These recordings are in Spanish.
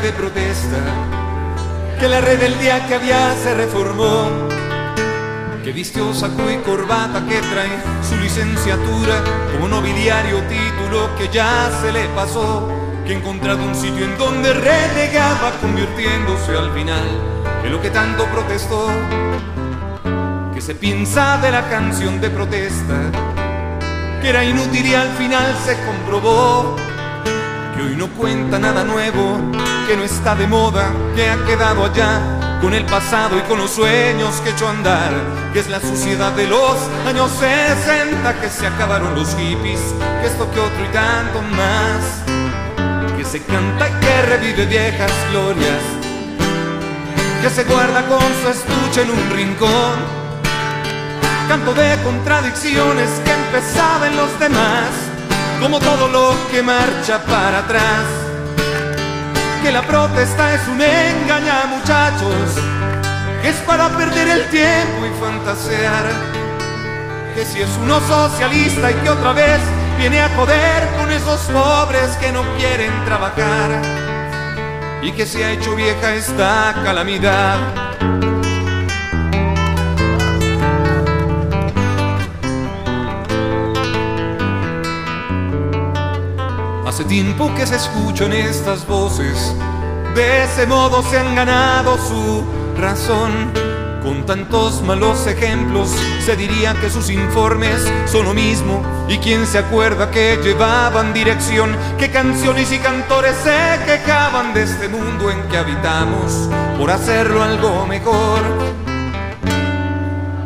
de protesta que la rebeldía que había se reformó, que vistió saco y corbata, que trae su licenciatura como nobiliario título que ya se le pasó, que encontrado un sitio en donde renegaba convirtiéndose al final en lo que tanto protestó, que se piensa de la canción de protesta, que era inútil y al final se comprobó que hoy no cuenta nada nuevo, que no está de moda, que ha quedado allá con el pasado y con los sueños que echó a andar, que es la suciedad de los años 60, que se acabaron los hippies, que esto que otro y tanto más, que se canta y que revive viejas glorias, que se guarda con su estuche en un rincón, canto de contradicciones que empezaba en los demás como todo lo que marcha para atrás. Que la protesta es un engaña muchachos, que es para perder el tiempo y fantasear. Que si es uno socialista y que otra vez viene a joder con esos pobres que no quieren trabajar. Y que se ha hecho vieja esta calamidad Hace tiempo que se escuchan estas voces, de ese modo se han ganado su razón. Con tantos malos ejemplos se diría que sus informes son lo mismo. Y quién se acuerda que llevaban dirección, que canciones y cantores se quejaban de este mundo en que habitamos por hacerlo algo mejor.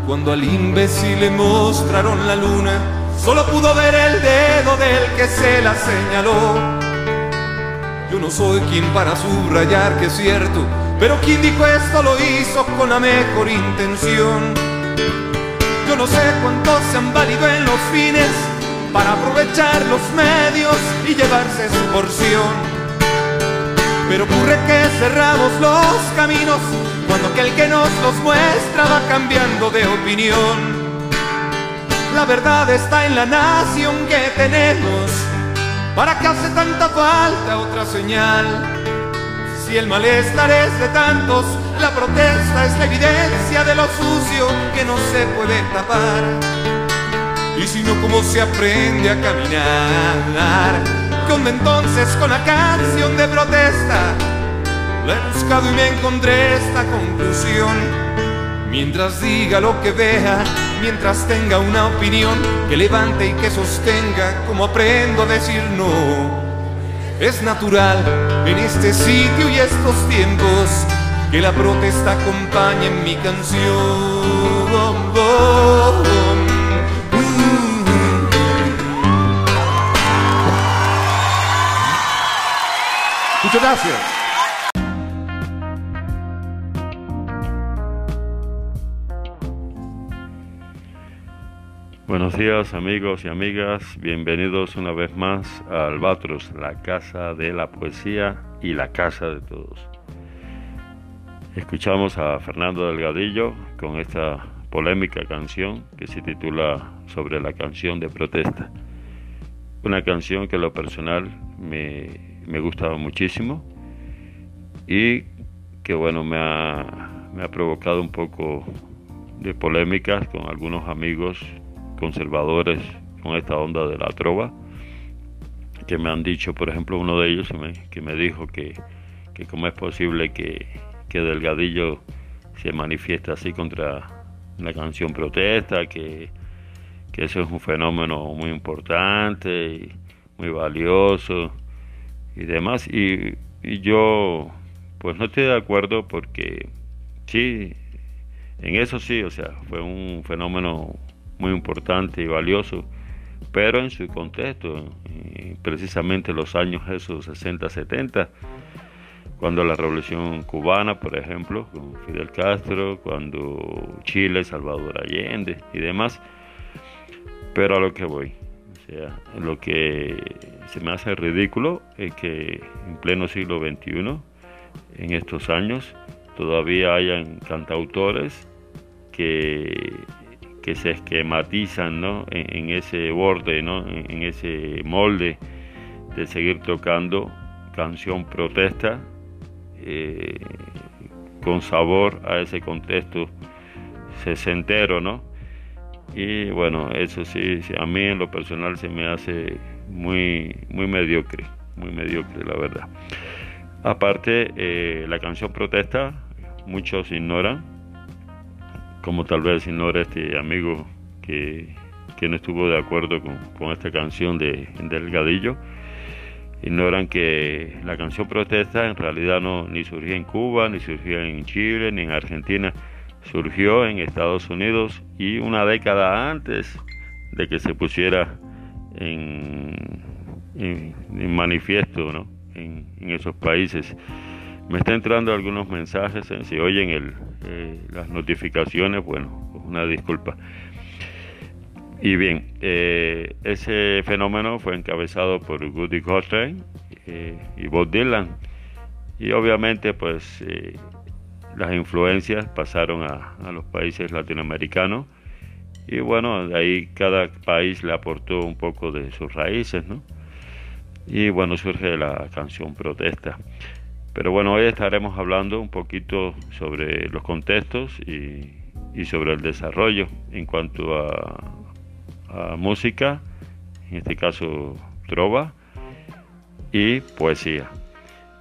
Cuando al imbécil le mostraron la luna, Solo pudo ver el dedo del que se la señaló. Yo no soy quien para subrayar que es cierto, pero quien dijo esto lo hizo con la mejor intención. Yo no sé cuántos se han valido en los fines para aprovechar los medios y llevarse su porción. Pero ocurre que cerramos los caminos cuando aquel que nos los muestra va cambiando de opinión. La verdad está en la nación que tenemos. ¿Para qué hace tanta falta otra señal? Si el malestar es de tantos, la protesta es la evidencia de lo sucio que no se puede tapar. Y si no, ¿cómo se aprende a caminar? Con entonces con la canción de protesta, la he buscado y me encontré esta conclusión. Mientras diga lo que vea, mientras tenga una opinión que levante y que sostenga, como aprendo a decir no. Es natural en este sitio y estos tiempos que la protesta acompañe en mi canción. Muchas gracias. Buenos días amigos y amigas, bienvenidos una vez más a Albatros, la casa de la poesía y la casa de todos. Escuchamos a Fernando Delgadillo con esta polémica canción que se titula Sobre la canción de protesta. Una canción que lo personal me, me gustaba muchísimo y que bueno me ha, me ha provocado un poco de polémicas con algunos amigos conservadores con esta onda de la trova, que me han dicho, por ejemplo, uno de ellos que me, dijo que, que cómo es posible que, que Delgadillo se manifiesta así contra la canción protesta, que, que eso es un fenómeno muy importante y muy valioso y demás. Y, y yo pues no estoy de acuerdo porque sí, en eso sí, o sea, fue un fenómeno muy importante y valioso, pero en su contexto, precisamente los años esos 60, 70, cuando la revolución cubana, por ejemplo, con Fidel Castro, cuando Chile, Salvador Allende y demás, pero a lo que voy, o sea, lo que se me hace ridículo es que en pleno siglo XXI, en estos años, todavía hayan cantautores que que se esquematizan ¿no? en, ese borde, ¿no? en, ese molde de seguir tocando canción protesta eh, con sabor a ese contexto sesentero, ¿no? Y bueno, eso sí, a mí en lo personal se me hace muy, muy mediocre, muy mediocre, la verdad. Aparte, eh, la canción protesta, muchos ignoran, como tal vez ignora este amigo que, que no estuvo de acuerdo con, esta canción de Delgadillo ignoran que la canción protesta en realidad no ni surgió en Cuba, ni surgió en Chile, ni en Argentina, surgió en Estados Unidos y una década antes de que se pusiera en, en, manifiesto ¿no? en, esos países. Me está entrando algunos mensajes, si oyen el, eh, las notificaciones, bueno, una disculpa. Y bien, eh, ese fenómeno fue encabezado por Woody Guthrie eh, y Bob Dylan. Y obviamente, pues, eh, las influencias pasaron a, a, los países latinoamericanos. Y bueno, de ahí cada país le aportó un poco de sus raíces, ¿no? Y bueno, surge la canción Protesta. Pero bueno, hoy estaremos hablando un poquito sobre los contextos y, sobre el desarrollo en cuanto a, música, en este caso trova y poesía.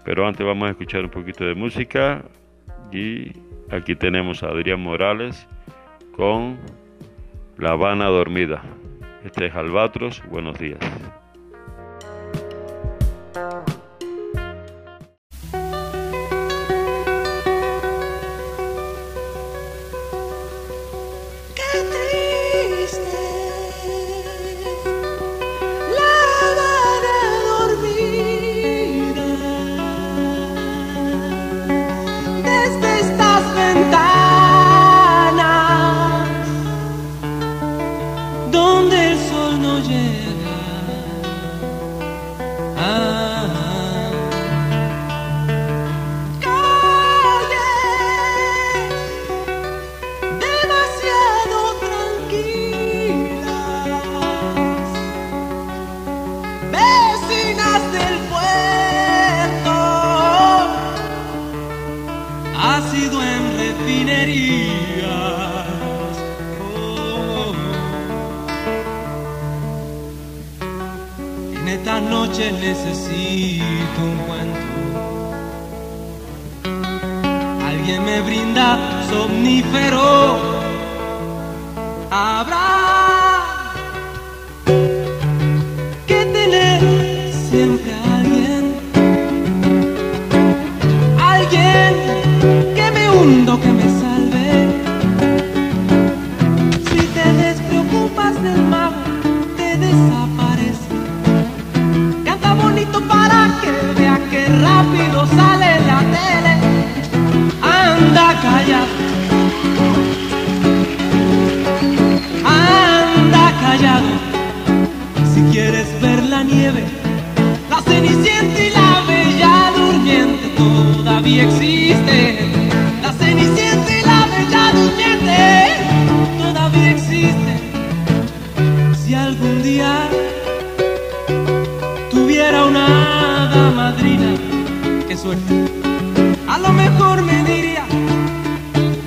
Pero antes vamos a escuchar un poquito de música y aquí tenemos a Adrián Morales con La Habana Dormida. Este es Albatros, buenos días. La cenicienta y la bella durmiente todavía existe, la cenicienta y la bella durmiente todavía existe, si algún día tuviera una hada madrina, suerte. A lo mejor me diría,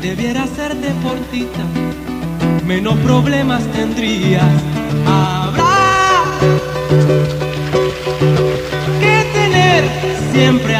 debiera ser deportista, menos problemas tendrías. Habrá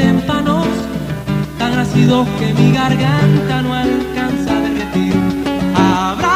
témpanos. Tan ácidos que mi garganta no alcanza a derretir. Habrá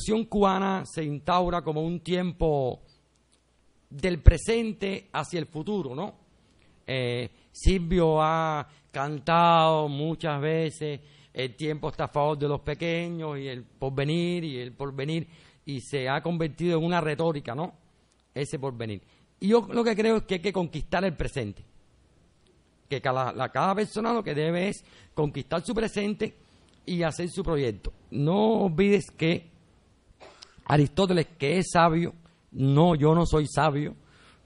revolución cubana se instaura como un tiempo del presente hacia el futuro, ¿no? Eh, Silvio ha cantado muchas veces, el tiempo está a favor de los pequeños y el porvenir y el porvenir, y se ha convertido en una retórica, ¿no? Ese porvenir. Y yo lo que creo es que hay que conquistar el presente. Que la- cada persona lo que debe es conquistar su presente y hacer su proyecto. No olvides que Aristóteles, que es sabio, no, yo no soy sabio,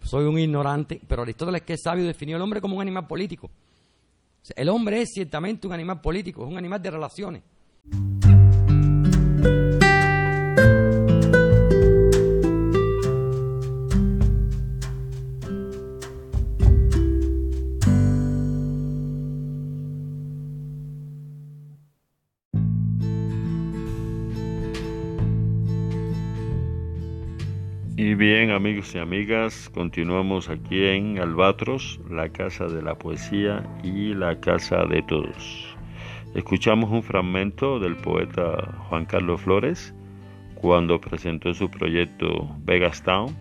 soy un ignorante, pero Aristóteles, que es sabio, definió al hombre como un animal político. El hombre es ciertamente un animal político, es un animal de relaciones. Amigos y amigas, continuamos aquí en Albatros, la casa de la poesía y la casa de todos. Escuchamos un fragmento del poeta Juan Carlos Flores cuando presentó su proyecto Vegas Town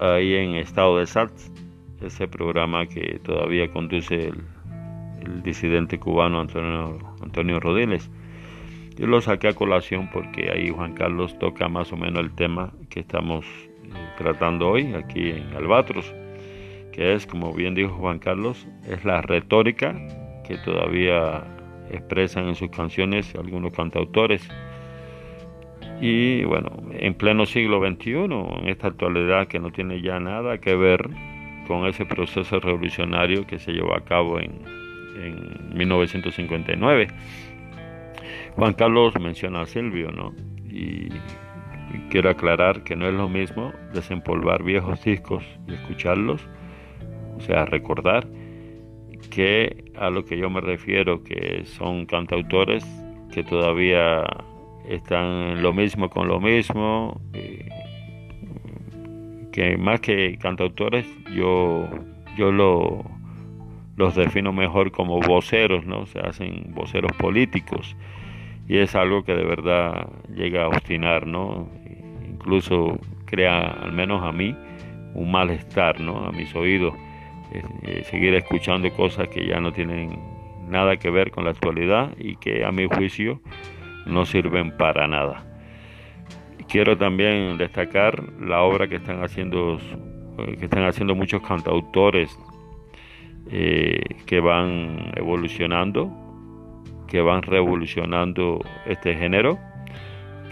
ahí en Estado de Salts, ese programa que todavía conduce el, disidente cubano Antonio, Antonio Rodiles. Yo lo saqué a colación porque ahí Juan Carlos toca más o menos el tema que estamos tratando hoy aquí en Albatros, que es, como bien dijo Juan Carlos, es la retórica que todavía expresan en sus canciones algunos cantautores. Y bueno, en pleno siglo XXI, en esta actualidad que no tiene ya nada que ver con ese proceso revolucionario que se llevó a cabo en, en 1959. Juan Carlos menciona a Silvio, ¿no? Y, quiero aclarar que no es lo mismo desempolvar viejos discos y escucharlos, o sea, recordar, que a lo que yo me refiero, que son cantautores que todavía están lo mismo con lo mismo, eh, que más que cantautores, yo, yo lo, los defino mejor como voceros, ¿no? Se hacen voceros políticos y es algo que de verdad llega a obstinar, ¿no? Incluso crea, al menos a mí, un malestar, ¿no? A mis oídos, eh, eh, seguir escuchando cosas que ya no tienen nada que ver con la actualidad y que a mi juicio no sirven para nada. Quiero también destacar la obra que están haciendo, eh, que están haciendo muchos cantautores que van evolucionando que van revolucionando este género,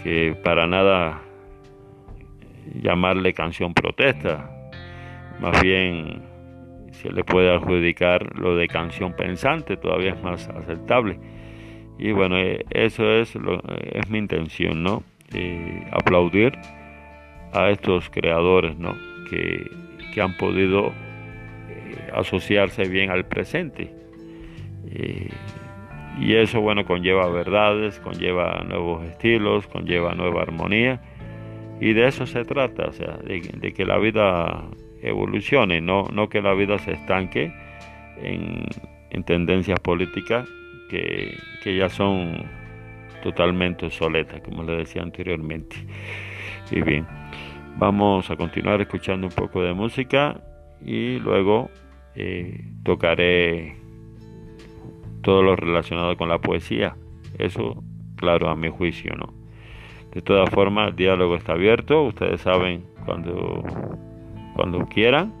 que para nada llamarle canción protesta, más bien se le puede adjudicar lo de canción pensante, todavía es más aceptable. Y bueno, eh, eso es, lo, es mi intención, ¿no? Eh, aplaudir a estos creadores, ¿no? Que, que han podido eh, asociarse bien al presente. Eh, y eso, bueno, conlleva verdades, conlleva nuevos estilos, conlleva nueva armonía. Y de eso se trata, o sea, de, que la vida evolucione, no, no que la vida se estanque en, en tendencias políticas que, que, ya son totalmente obsoletas, como le decía anteriormente. Y bien, vamos a continuar escuchando un poco de música y luego eh, tocaré todo lo relacionado con la poesía. Eso, claro, a mi juicio, ¿no? De todas formas, el diálogo está abierto. Ustedes saben cuando, cuando quieran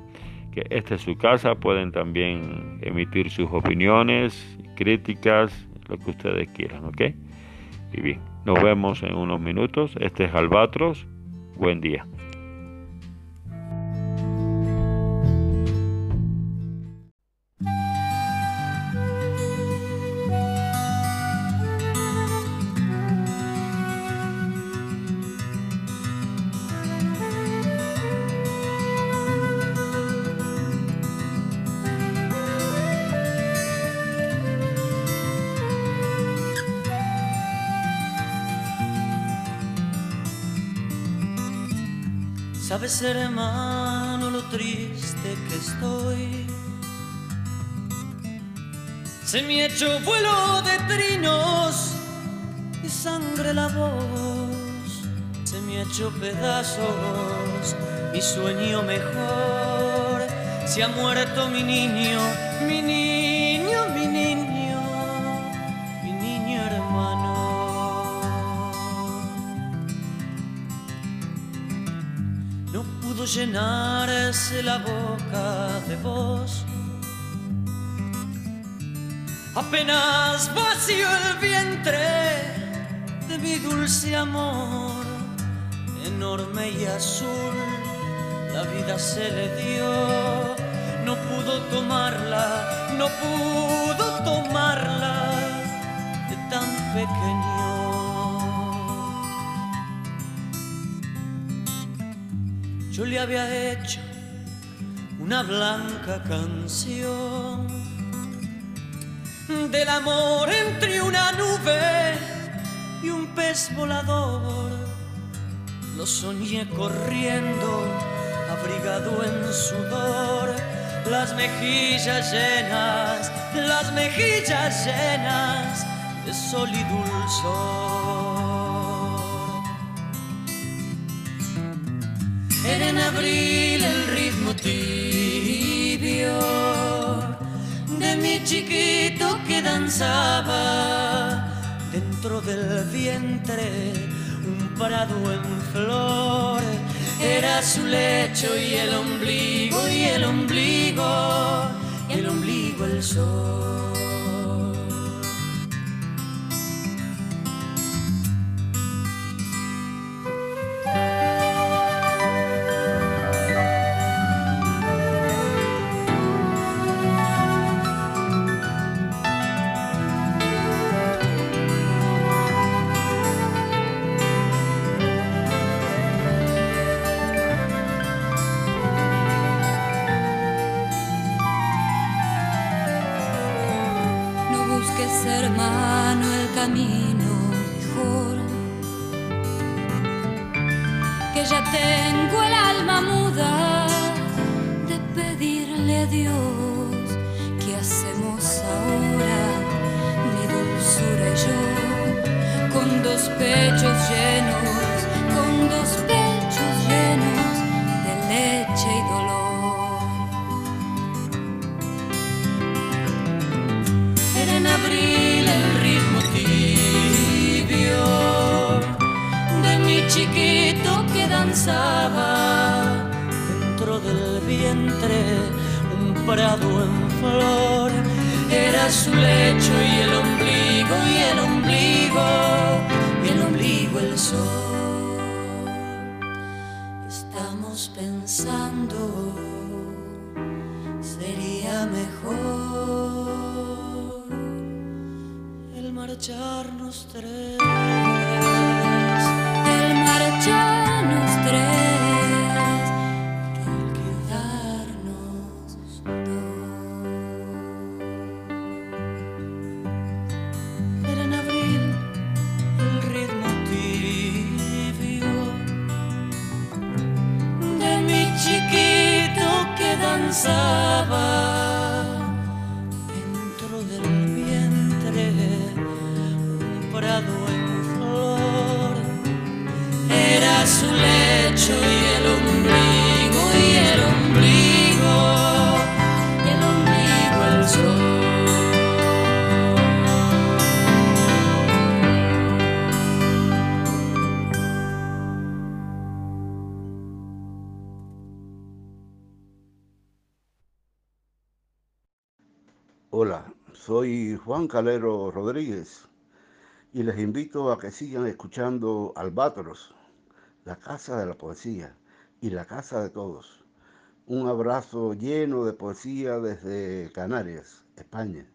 que esta es su casa. Pueden también emitir sus opiniones, críticas, lo que ustedes quieran, ¿ok? Y bien, nos vemos en unos minutos. Este es Albatros. Buen día. Sabes, hermano, lo triste que estoy. Se me echó vuelo de trinos y sangre la voz. Se me echó pedazos mi sueño mejor. Se ha muerto mi niño, mi niño, Llenarse la boca de voz. Apenas vacío el vientre de mi dulce amor, enorme y azul la vida se le dio. No pudo tomarla, no pudo tomarla de tan pequeño. Yo le había hecho una blanca canción del amor entre una nube y un pez volador. Lo soñé corriendo abrigado en sudor, las mejillas llenas, las mejillas llenas de sol y dulzor. Era en abril el ritmo tibio de mi chiquito que danzaba dentro del vientre un prado en flor era su lecho y el ombligo y el ombligo y el ombligo el sol. Pechos llenos, con dos pechos llenos de leche y dolor. Era en abril el ritmo tibio de mi chiquito que danzaba dentro del vientre un prado en flor. Era su lecho giorno stretto. Soy Juan Calero Rodríguez y les invito a que sigan escuchando Albatros, la casa de la poesía y la casa de todos. Un abrazo lleno de poesía desde Canarias, España.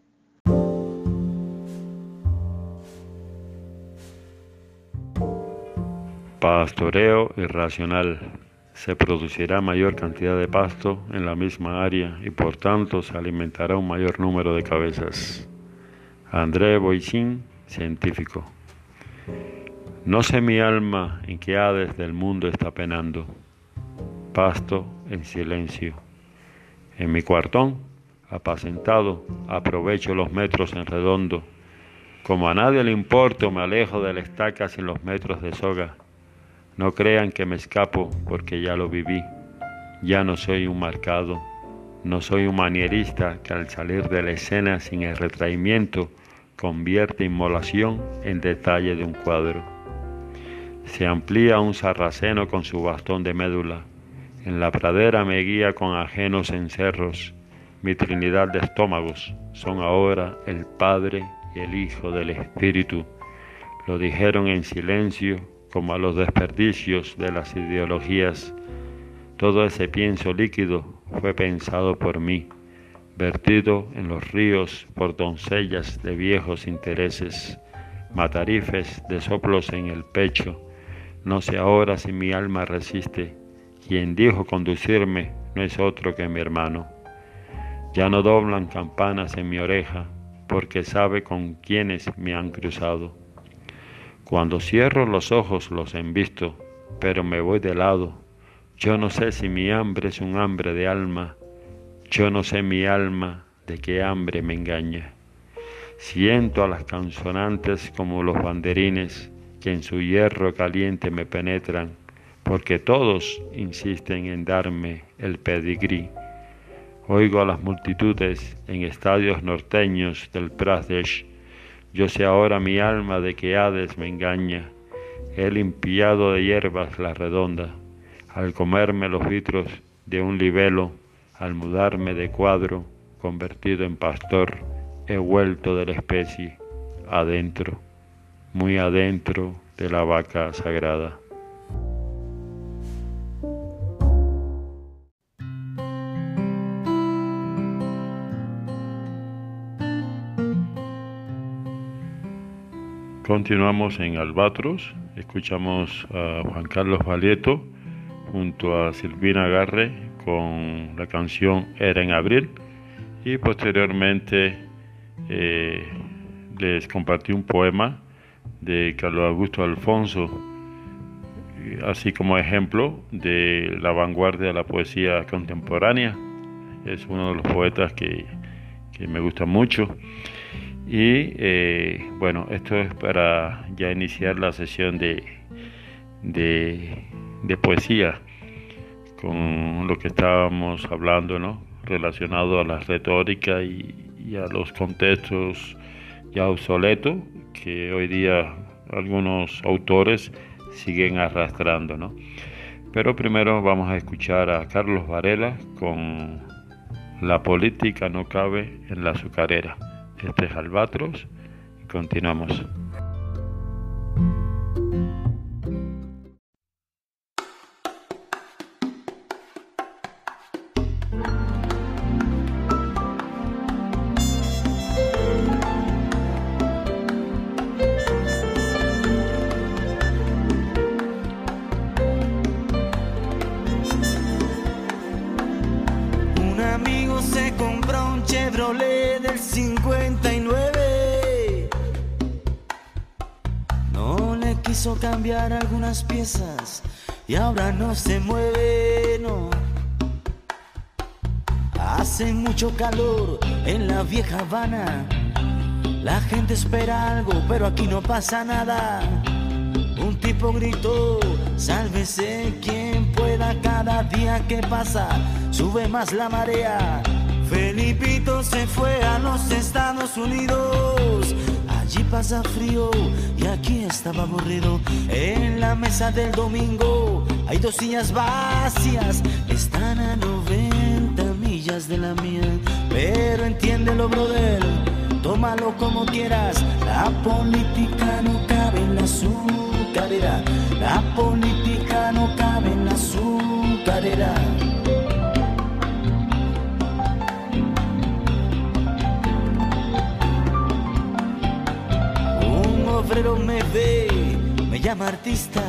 Pastoreo irracional. Se producirá mayor cantidad de pasto en la misma área y por tanto se alimentará un mayor número de cabezas. André Boichin, científico. No sé mi alma en qué hades del mundo está penando. pasto en silencio. En mi cuartón, apacentado, aprovecho los metros en redondo. Como a nadie le importo, me alejo de la estaca sin los metros de soga. No crean que me escapo porque ya lo viví. Ya no soy un marcado, no soy un manierista que al salir de la escena sin el retraimiento convierte inmolación en detalle de un cuadro. Se amplía un sarraceno con su bastón de médula. En la pradera me guía con ajenos encerros. Mi trinidad de estómagos son ahora el Padre y el Hijo del Espíritu. Lo dijeron en silencio como a los desperdicios de las ideologías. Todo ese pienso líquido fue pensado por mí, vertido en los ríos por doncellas de viejos intereses, matarifes de soplos en el pecho, no sé ahora si mi alma resiste. Quien dijo conducirme no es otro que mi hermano. Ya no doblan campanas en mi oreja, porque sabe con quienes me han cruzado. Cuando cierro los ojos los visto, pero me voy de lado. Yo no sé si mi hambre es un hambre de alma. Yo no sé mi alma de qué hambre me engaña. Siento a las consonantes como los banderines que en su hierro caliente me penetran, porque todos insisten en darme el pedigrí. Oigo a las multitudes en estadios norteños del Pradesh. Yo sé ahora mi alma de que Hades me engaña. He limpiado de hierbas la redonda, al comerme los vitros de un libelo, al mudarme de cuadro, convertido en pastor, he vuelto de la especie adentro muy adentro de la vaca sagrada. Continuamos en Albatros, escuchamos a Juan Carlos Valieto junto a Silvina Garre con la canción Era en Abril y posteriormente eh, les compartí un poema de Carlos Augusto Alfonso, así como ejemplo de la vanguardia de la poesía contemporánea. Es uno de los poetas que, me gusta mucho. Y eh, bueno, esto es para ya iniciar la sesión de, de, poesía con lo que estábamos hablando, ¿no? relacionado a la retórica y, y a los contextos ya obsoletos que hoy día algunos autores siguen arrastrando. ¿no? Pero primero vamos a escuchar a Carlos Varela con La política no cabe en la azucarera. Este es Albatros y continuamos. Cambiar algunas piezas y ahora no se mueve, no. Hace mucho calor en la vieja Habana. La gente espera algo, pero aquí no pasa nada. Un tipo gritó, sálvese quien pueda cada día que pasa, sube más la marea. Felipito se fue a los Estados Unidos pasa frío y aquí estaba aburrido. En la mesa del domingo hay dos sillas vacías. Están a 90 millas de la mía. Pero entiéndelo, brother. Tómalo como quieras. La política no cabe en la azucarera. La política no cabe en la azucarera. Obrero me ve, me llama artista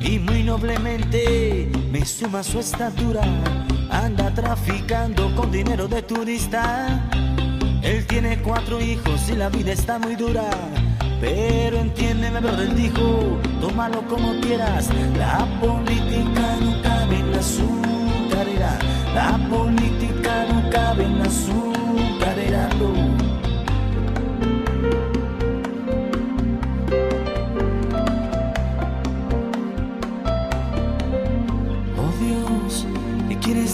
y muy noblemente me suma su estatura. Anda traficando con dinero de turista. Él tiene cuatro hijos y la vida está muy dura. Pero entiéndeme, brother, dijo, tómalo como quieras. La política no cabe en la azucarera. La política no cabe en la azucarera. no.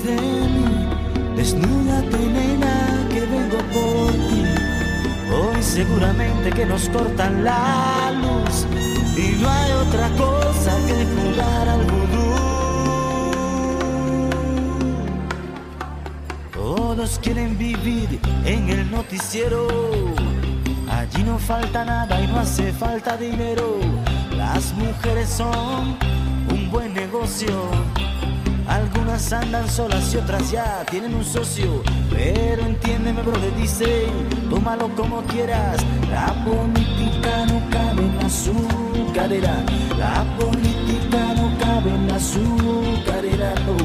De mí? Desnúdate, nena, que vengo por ti. Hoy seguramente que nos cortan la luz y no hay otra cosa que jugar al vudú. Todos quieren vivir en el noticiero. Allí no falta nada y no hace falta dinero. Las mujeres son un buen negocio. Andan solas y otras ya tienen un socio. Pero entiéndeme, brother, dice, tómalo como quieras. La política no cabe en la azucarera. La política no cabe en la azucarera, no.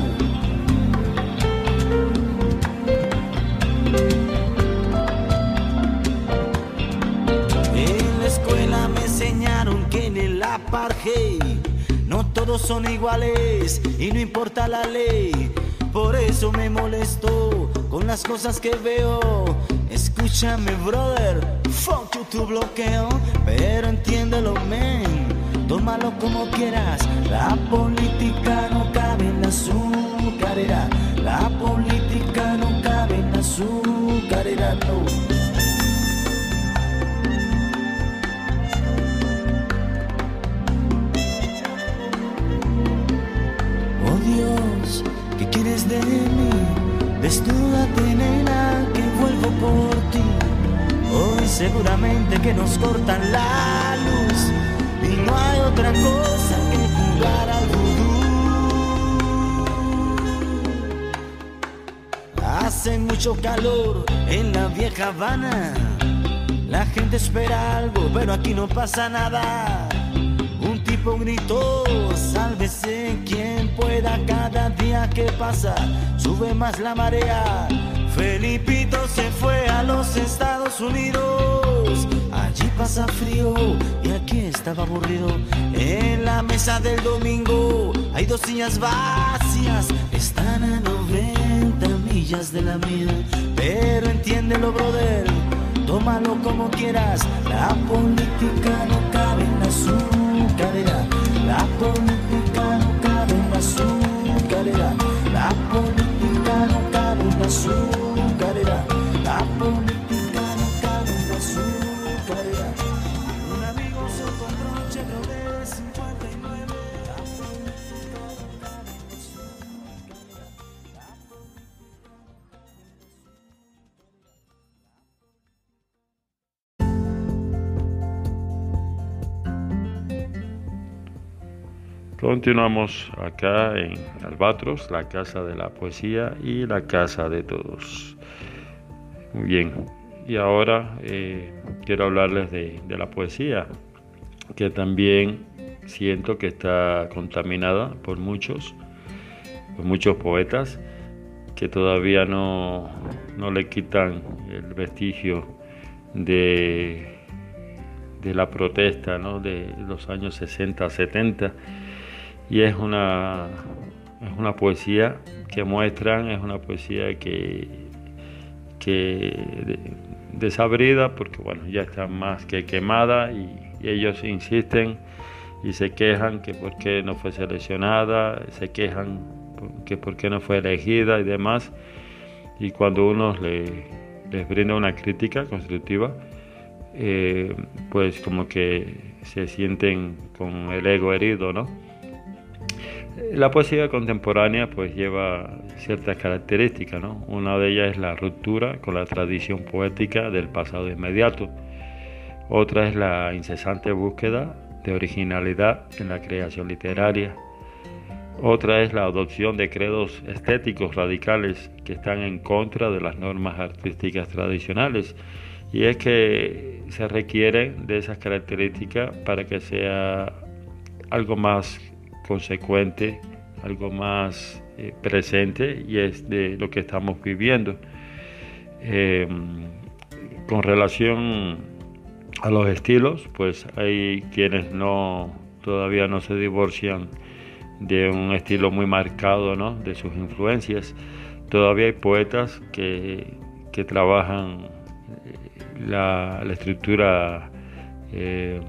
En la escuela me enseñaron que en el apartheid son iguales y no importa la ley. Por eso me molesto con las cosas que veo. Escúchame, brother, fuck you tu bloqueo, pero entiéndelo, men. Tómalo como quieras. La política no cabe en la azucarera. Desnúdate, nena, que vuelvo por ti. Hoy seguramente que nos cortan la luz y no hay otra cosa que jugar al vudú. Hace mucho calor en la vieja Habana. La gente espera algo, pero aquí no pasa nada. Un tipo gritó, sálvese quien pueda cada día que pasa, sube más la marea. Felipito se fue a los Estados Unidos, allí pasa frío y aquí estaba aburrido. En la mesa del domingo hay dos sillas vacías, están a 90 millas de la mía, pero entiéndelo, brother. Tómalo como quieras, la política no cabe en la azucarera. La política Continuamos acá en Albatros, la casa de la poesía y la casa de todos. Muy bien, y ahora eh, quiero hablarles de, de la poesía, que también siento que está contaminada por muchos, por muchos poetas que todavía no, no le quitan el vestigio de, de la protesta ¿no? de los años 60, 70 y es una, es una poesía que muestran, es una poesía que, que de- desabrida porque bueno, ya está más que quemada y, ellos insisten y se quejan que por qué no fue seleccionada, se quejan que por qué no fue elegida y demás. Y cuando uno le- les brinda una crítica constructiva, eh, pues como que se sienten con el ego herido, ¿no? La poesía contemporánea pues lleva ciertas características, ¿no? Una de ellas es la ruptura con la tradición poética del pasado inmediato. Otra es la incesante búsqueda de originalidad en la creación literaria. Otra es la adopción de credos estéticos radicales que están en contra de las normas artísticas tradicionales. Y es que se requiere de esas características para que sea algo más consecuente, algo más eh, presente y es de lo que estamos viviendo. Eh, con relación a los estilos, pues hay quienes no todavía no se divorcian de un estilo muy marcado, ¿no? de sus influencias. Todavía hay poetas que, que trabajan eh, la, estructura eh,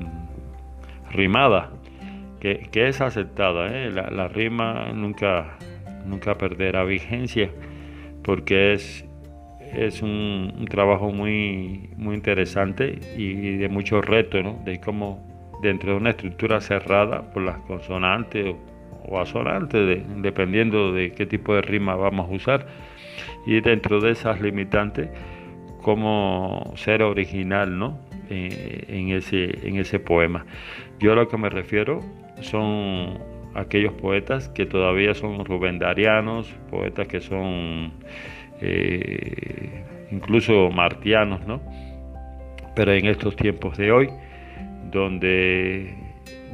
rimada, que, es aceptada. ¿eh? La, rima nunca, nunca perderá vigencia porque es, es un, trabajo muy, muy interesante y de mucho reto, ¿no? de cómo dentro de una estructura cerrada por las consonantes o, asonantes, de, dependiendo de qué tipo de rima vamos a usar, y dentro de esas limitantes, cómo ser original, ¿no? Eh, en, ese, en ese poema. Yo a lo que me refiero son aquellos poetas que todavía son rubendarianos, poetas que son eh, incluso martianos, ¿no? Pero en estos tiempos de hoy, donde,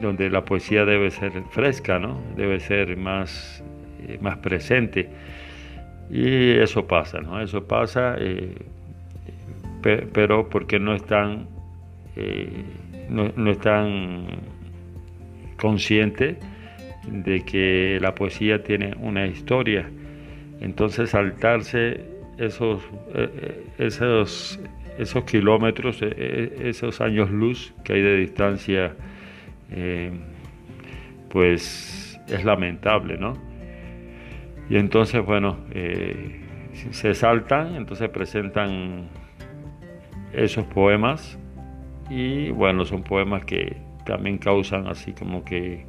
donde la poesía debe ser fresca, ¿no? Debe ser más, eh, más presente. Y eso pasa, ¿no? Eso pasa, eh, pe pero porque no están, eh, no, no, están conscientes de que la poesía tiene una historia. Entonces saltarse esos, eh, esos, esos kilómetros, esos años luz que hay de distancia, pues es lamentable, ¿no? Y entonces, bueno, eh, se saltan, entonces presentan esos poemas y bueno, son poemas que también causan así como que,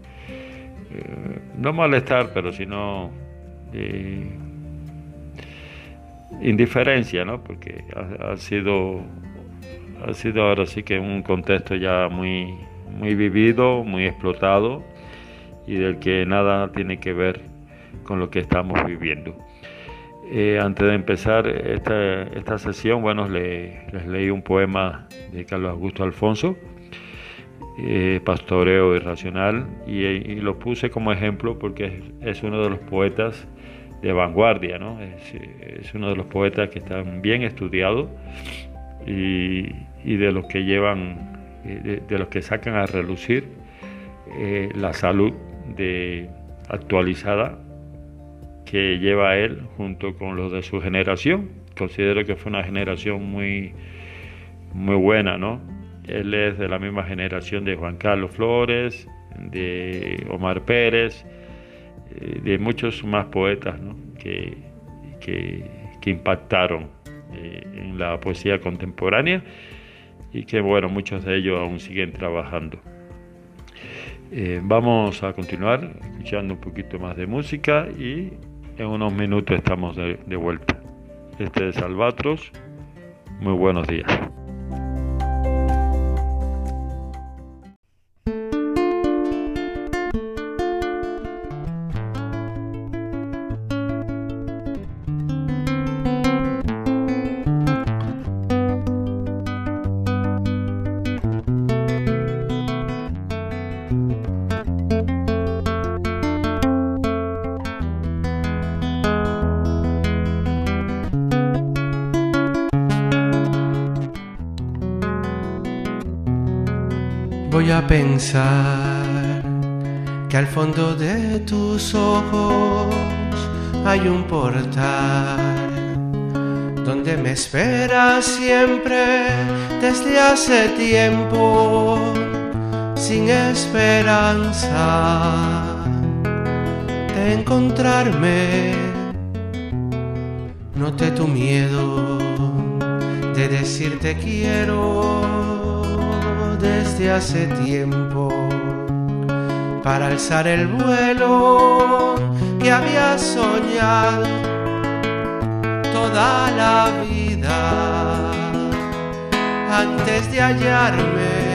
eh, no malestar, pero sino eh, indiferencia, ¿no? Porque ha, ha, sido, ha sido ahora sí que un contexto ya muy, muy vivido, muy explotado y del que nada tiene que ver con lo que estamos viviendo. Eh, antes de empezar esta, esta sesión, bueno, le, les leí un poema de Carlos Augusto Alfonso, eh, Pastoreo Irracional, y, y, lo puse como ejemplo porque es, uno de los poetas de vanguardia, ¿no? es, uno de los poetas que están bien estudiados y, de los que llevan, eh, de, los que sacan a relucir la salud de, actualizada que lleva él junto con los de su generación. Considero que fue una generación muy, muy buena, ¿no? Él es de la misma generación de Juan Carlos Flores, de Omar Pérez, eh, de muchos más poetas que, que, impactaron eh, en la poesía contemporánea y que, bueno, muchos de ellos aún siguen trabajando. Eh, vamos a continuar escuchando un poquito más de música y en unos minutos estamos de, vuelta. Este es Albatros. Muy buenos días. Voy a pensar que al fondo de tus ojos hay un portal donde me esperas siempre desde hace tiempo sin esperanza de encontrarme. Noté tu miedo de decirte quiero desde hace tiempo para alzar el vuelo que había soñado toda la vida antes de hallarme.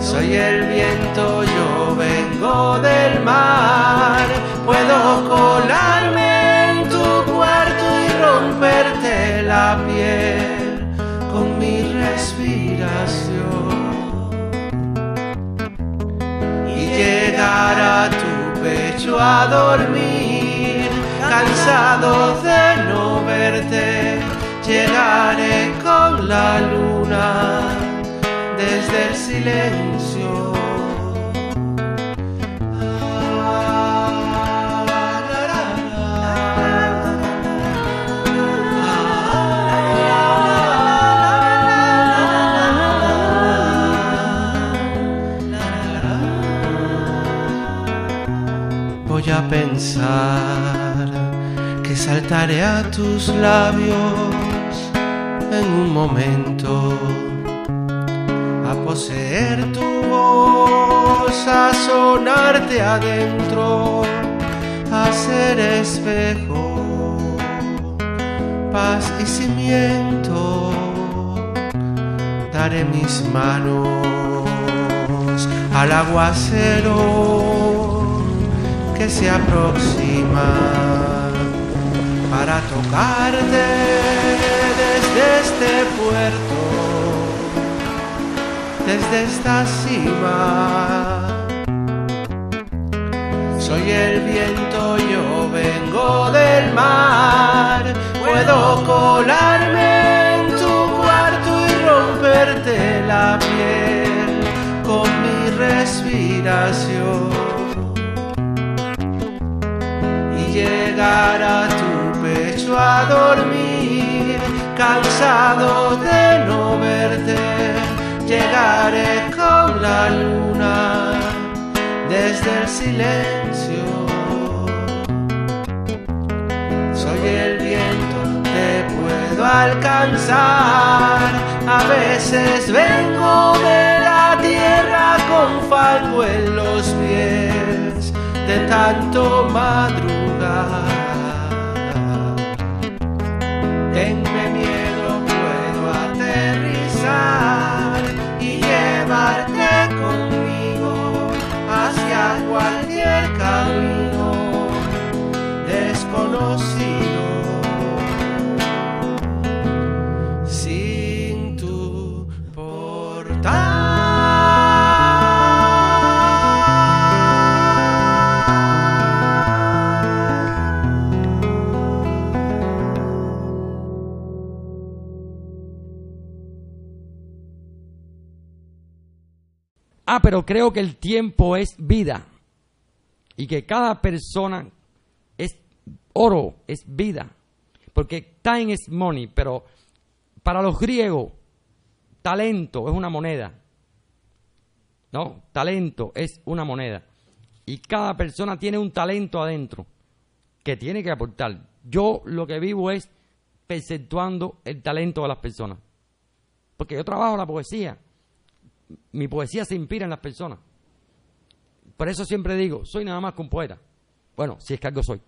Soy el viento, yo vengo del mar, puedo colarme en tu cuarto y romperte y llegar a tu pecho a dormir, cansado de no verte, llegaré con la luna desde el silencio pensar que saltaré a tus labios en un momento a poseer tu voz, a sonarte adentro, a ser espejo, paz y cimiento. Daré mis manos al aguacero se aproxima para tocarte desde este puerto, desde esta cima. Soy el viento, yo vengo del mar, puedo colarme en tu cuarto y romperte la piel con mi respiración. Llegar a tu pecho a dormir, cansado de no verte, llegaré con la luna desde el silencio. Soy el viento, te puedo alcanzar, a veces vengo de la tierra con fango en los pies de tanto madrugar. Ah, pero creo que el tiempo es vida y que cada persona es oro, es vida. Porque time is money, pero para los griegos, talento es una moneda. ¿No? Talento es una moneda. Y cada persona tiene un talento adentro que tiene que aportar. Yo lo que vivo es perceptuando el talento de las personas. Porque yo trabajo la poesía. Mi poesía se inspira en las personas. Por eso siempre digo, soy nada más que poeta. Bueno, si es que algo soy.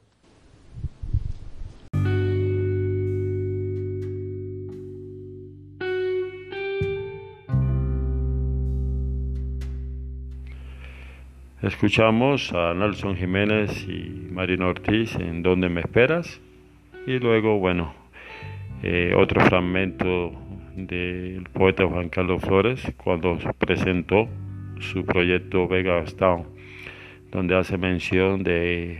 Escuchamos a Nelson Jiménez y Marina Ortiz en Donde me esperas y luego, bueno, eh, otro fragmento del poeta Juan Carlos Flores cuando presentó su proyecto Vega Town, donde hace mención de,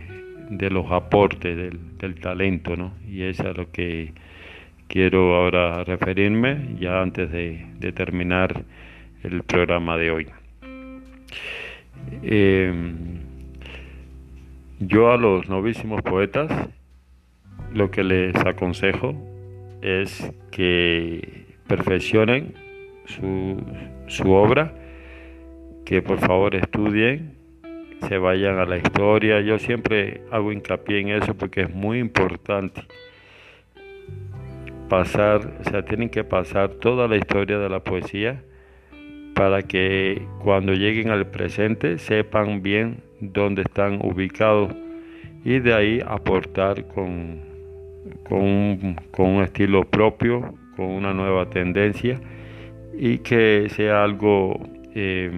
de los aportes del, talento, ¿no? Y es a lo que quiero ahora referirme ya antes de, terminar el programa de hoy. Eh, yo a los novísimos poetas lo que les aconsejo es que perfeccionen su, su, obra, que por favor estudien, se vayan a la historia. Yo siempre hago hincapié en eso porque es muy importante pasar, o sea, tienen que pasar toda la historia de la poesía para que cuando lleguen al presente sepan bien dónde están ubicados y de ahí aportar con, con, con un estilo propio, con una nueva tendencia y que sea algo, eh,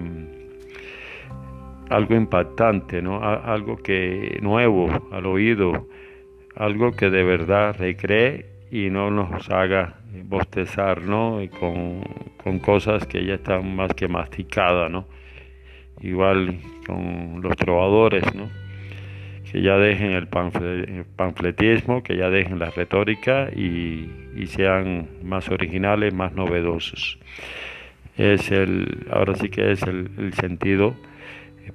algo impactante, ¿no? algo que nuevo al oído, algo que de verdad recree y no nos haga bostezar, ¿no? Con, con, cosas que ya están más que masticadas, ¿no? Igual con los trovadores, ¿no? Que ya dejen el, panfletismo, que ya dejen la retórica y, y, sean más originales, más novedosos. Es el, ahora sí que es el, el sentido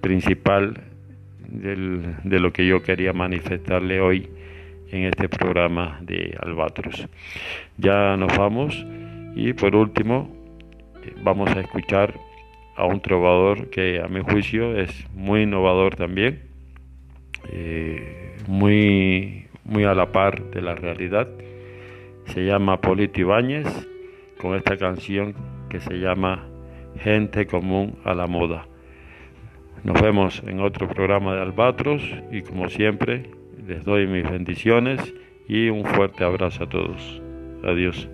principal del, de lo que yo quería manifestarle hoy en este programa de Albatros. Ya nos vamos y por último vamos a escuchar a un trovador que a mi juicio es muy innovador también. Eh, muy, muy a la par de la realidad. Se llama Polito Ibáñez con esta canción que se llama Gente Común a la Moda. Nos vemos en otro programa de Albatros y como siempre les doy mis bendiciones y un fuerte abrazo a todos. Adiós.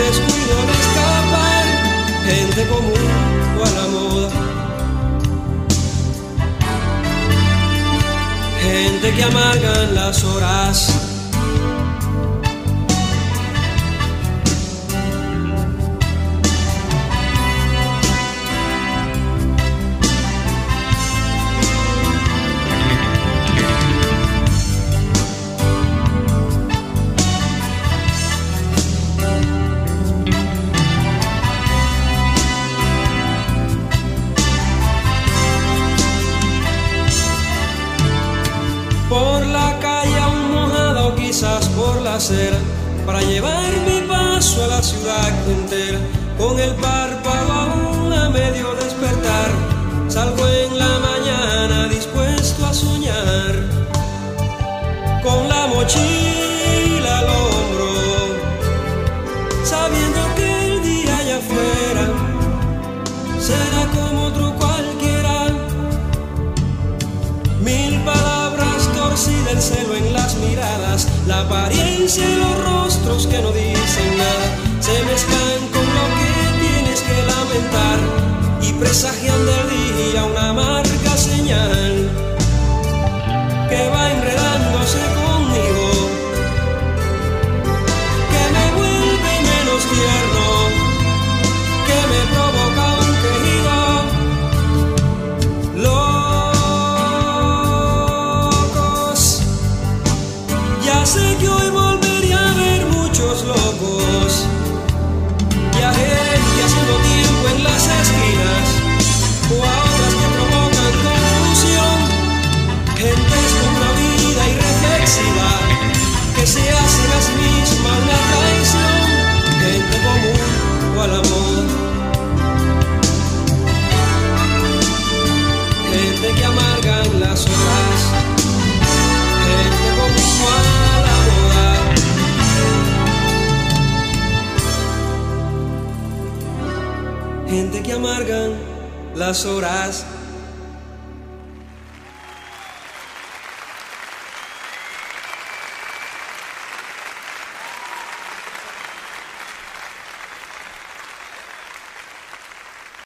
descuido de escapar, gente común o a la moda. Gente que amargan las horas para llevar mi paso a la ciudad entera. Con el párpado aún a medio despertar, salgo la apariencia y los rostros que no dicen nada. Se mezclan con lo que tienes que lamentar. Y presagian del día una marca señal. Que va enredándose con que amargan las horas